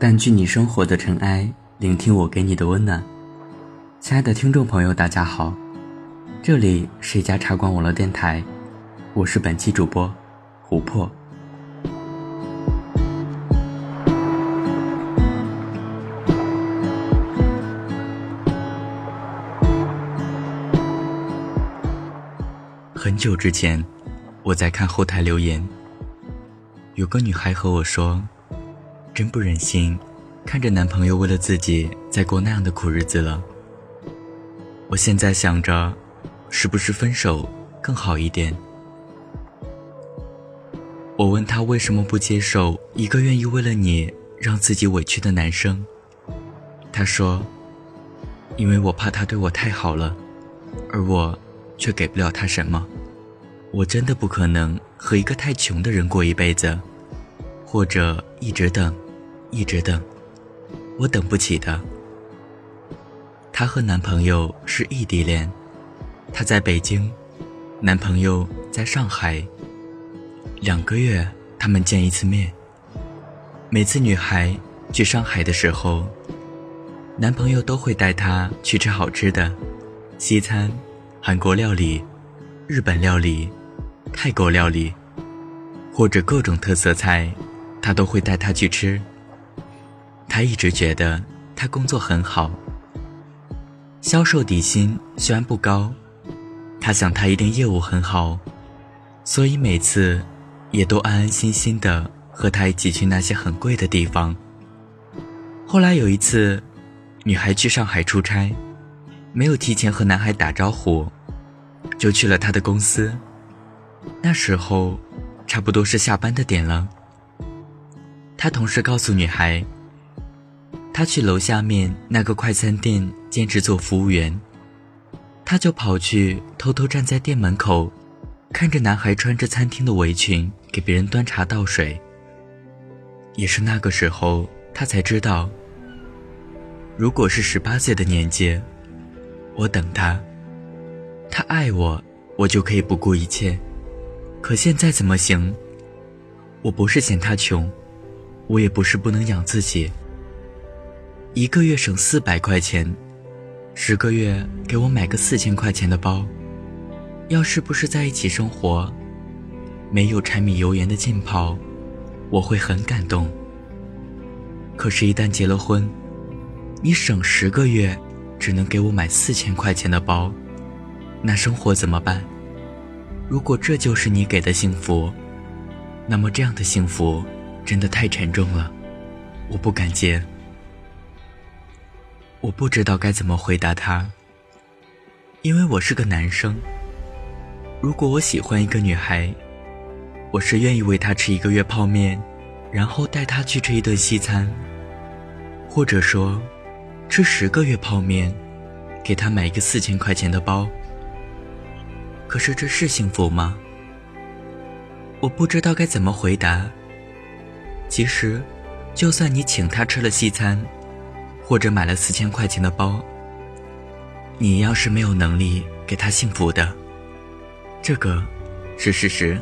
淡去你生活的尘埃，聆听我给你的温暖。亲爱的听众朋友，大家好，这里是一家茶馆网络电台，我是本期主播琥珀。很久之前，我在看后台留言，有个女孩和我说。真不忍心，看着男朋友为了自己再过那样的苦日子了。我现在想着，是不是分手更好一点？我问他为什么不接受一个愿意为了你让自己委屈的男生？他说：“因为我怕他对我太好了，而我却给不了他什么。我真的不可能和一个太穷的人过一辈子。”或者一直等，一直等，我等不起的。她和男朋友是异地恋，她在北京，男朋友在上海。两个月他们见一次面。每次女孩去上海的时候，男朋友都会带她去吃好吃的，西餐、韩国料理、日本料理、泰国料理，或者各种特色菜。他都会带她去吃。他一直觉得他工作很好，销售底薪虽然不高，他想他一定业务很好，所以每次也都安安心心的和他一起去那些很贵的地方。后来有一次，女孩去上海出差，没有提前和男孩打招呼，就去了他的公司。那时候，差不多是下班的点了。他同事告诉女孩，他去楼下面那个快餐店兼职做服务员，他就跑去偷偷站在店门口，看着男孩穿着餐厅的围裙给别人端茶倒水。也是那个时候，他才知道，如果是十八岁的年纪，我等他，他爱我，我就可以不顾一切。可现在怎么行？我不是嫌他穷。我也不是不能养自己，一个月省四百块钱，十个月给我买个四千块钱的包，要是不是在一起生活，没有柴米油盐的浸泡，我会很感动。可是，一旦结了婚，你省十个月，只能给我买四千块钱的包，那生活怎么办？如果这就是你给的幸福，那么这样的幸福。真的太沉重了，我不敢接。我不知道该怎么回答他，因为我是个男生。如果我喜欢一个女孩，我是愿意为她吃一个月泡面，然后带她去吃一顿西餐，或者说，吃十个月泡面，给她买一个四千块钱的包。可是这是幸福吗？我不知道该怎么回答。其实，就算你请他吃了西餐，或者买了四千块钱的包，你要是没有能力给他幸福的，这个是事实。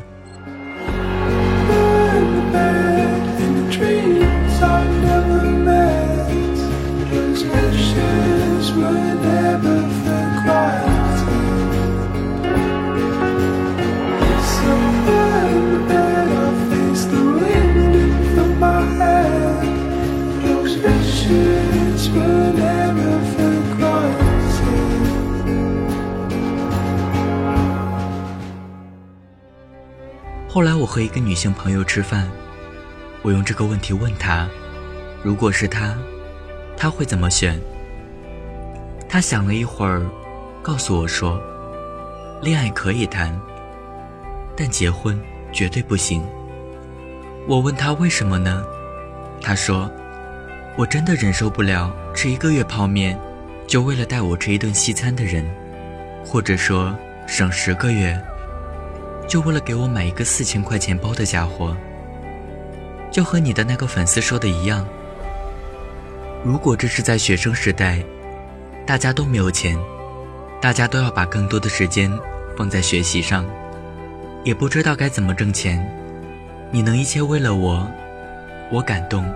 和一个女性朋友吃饭，我用这个问题问她：“如果是他，他会怎么选？”她想了一会儿，告诉我说：“恋爱可以谈，但结婚绝对不行。”我问她为什么呢？她说：“我真的忍受不了吃一个月泡面，就为了带我吃一顿西餐的人，或者说省十个月。”就为了给我买一个四千块钱包的家伙，就和你的那个粉丝说的一样。如果这是在学生时代，大家都没有钱，大家都要把更多的时间放在学习上，也不知道该怎么挣钱。你能一切为了我，我感动，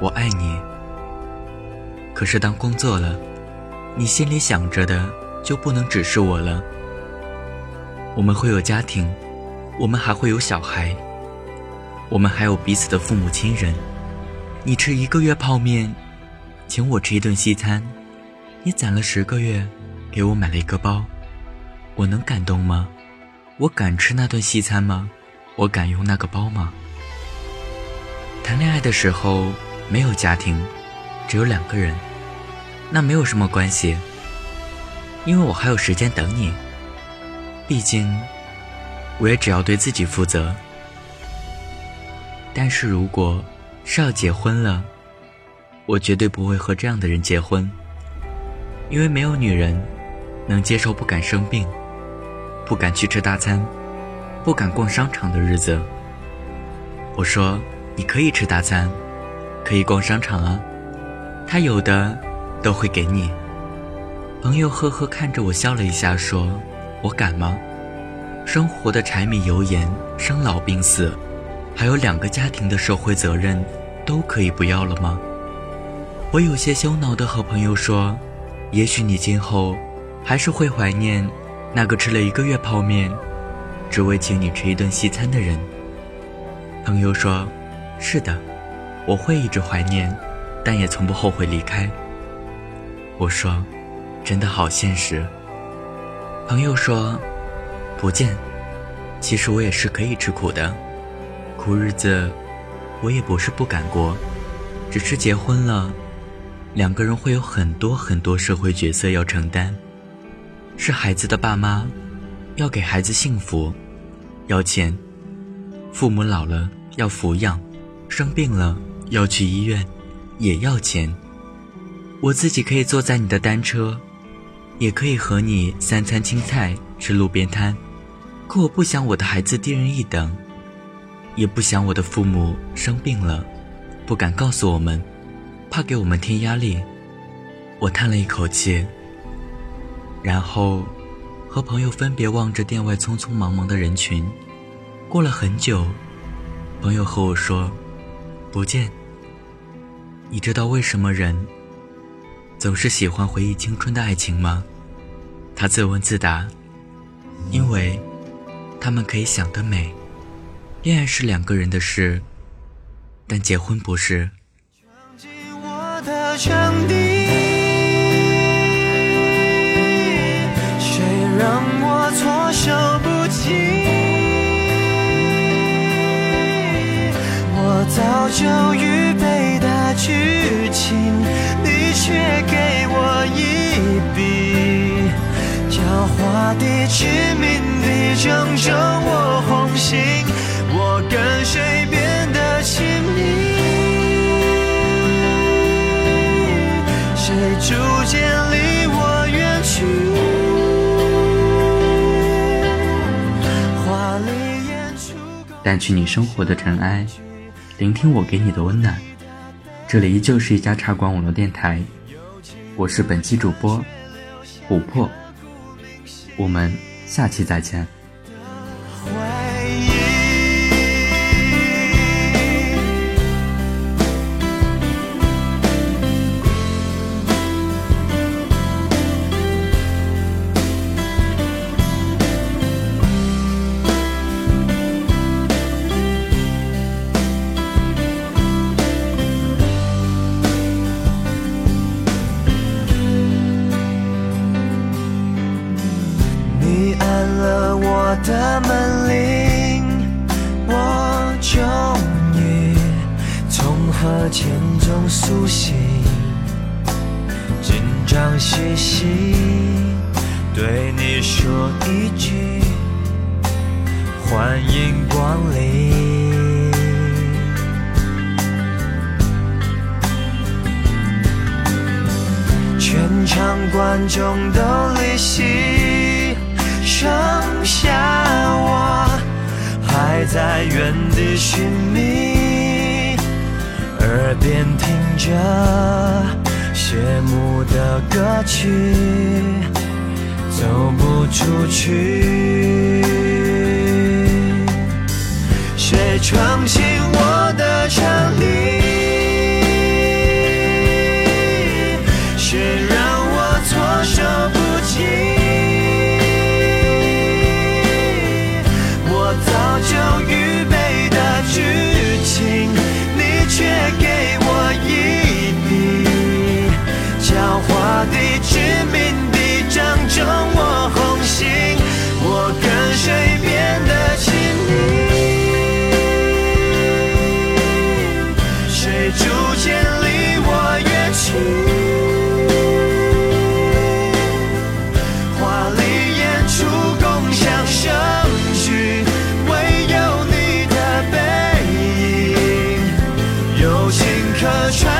我爱你。可是当工作了，你心里想着的就不能只是我了。我们会有家庭，我们还会有小孩，我们还有彼此的父母亲人。你吃一个月泡面，请我吃一顿西餐，你攒了十个月，给我买了一个包，我能感动吗？我敢吃那顿西餐吗？我敢用那个包吗？谈恋爱的时候没有家庭，只有两个人，那没有什么关系，因为我还有时间等你。毕竟，我也只要对自己负责。但是如果是要结婚了，我绝对不会和这样的人结婚，因为没有女人能接受不敢生病、不敢去吃大餐、不敢逛商场的日子。我说。你可以吃大餐，可以逛商场啊，他有的都会给你。朋友呵呵看着我笑了一下，说：“我敢吗？生活的柴米油盐、生老病死，还有两个家庭的社会责任，都可以不要了吗？”我有些羞恼的和朋友说：“也许你今后还是会怀念那个吃了一个月泡面，只为请你吃一顿西餐的人。”朋友说。是的，我会一直怀念，但也从不后悔离开。我说，真的好现实。朋友说，不见。其实我也是可以吃苦的，苦日子，我也不是不敢过，只是结婚了，两个人会有很多很多社会角色要承担，是孩子的爸妈，要给孩子幸福，要钱，父母老了要抚养。生病了要去医院，也要钱。我自己可以坐在你的单车，也可以和你三餐青菜吃路边摊，可我不想我的孩子低人一等，也不想我的父母生病了，不敢告诉我们，怕给我们添压力。我叹了一口气，然后和朋友分别望着店外匆匆忙忙的人群。过了很久，朋友和我说。不见。你知道为什么人总是喜欢回忆青春的爱情吗？他自问自答：因为他们可以想得美。恋爱是两个人的事，但结婚不是。早就预备的剧情，却给我一笔，狡猾的、致命的，正中我红心。我跟谁变得亲密？谁逐渐离我远去？华丽演出，淡去你生活的尘埃。聆听我给你的温暖，这里依旧是一家茶馆网络电台，我是本期主播琥珀，我们下期再见。紧张兮兮对你说一句欢迎光临，全场观众都离席。剩下我还在原地寻觅，耳边听着谢幕的歌曲，走不出去。谁闯进是谁变得亲密？谁逐渐离我远去？华丽演出共享盛举，唯有你的背影，有情可穿。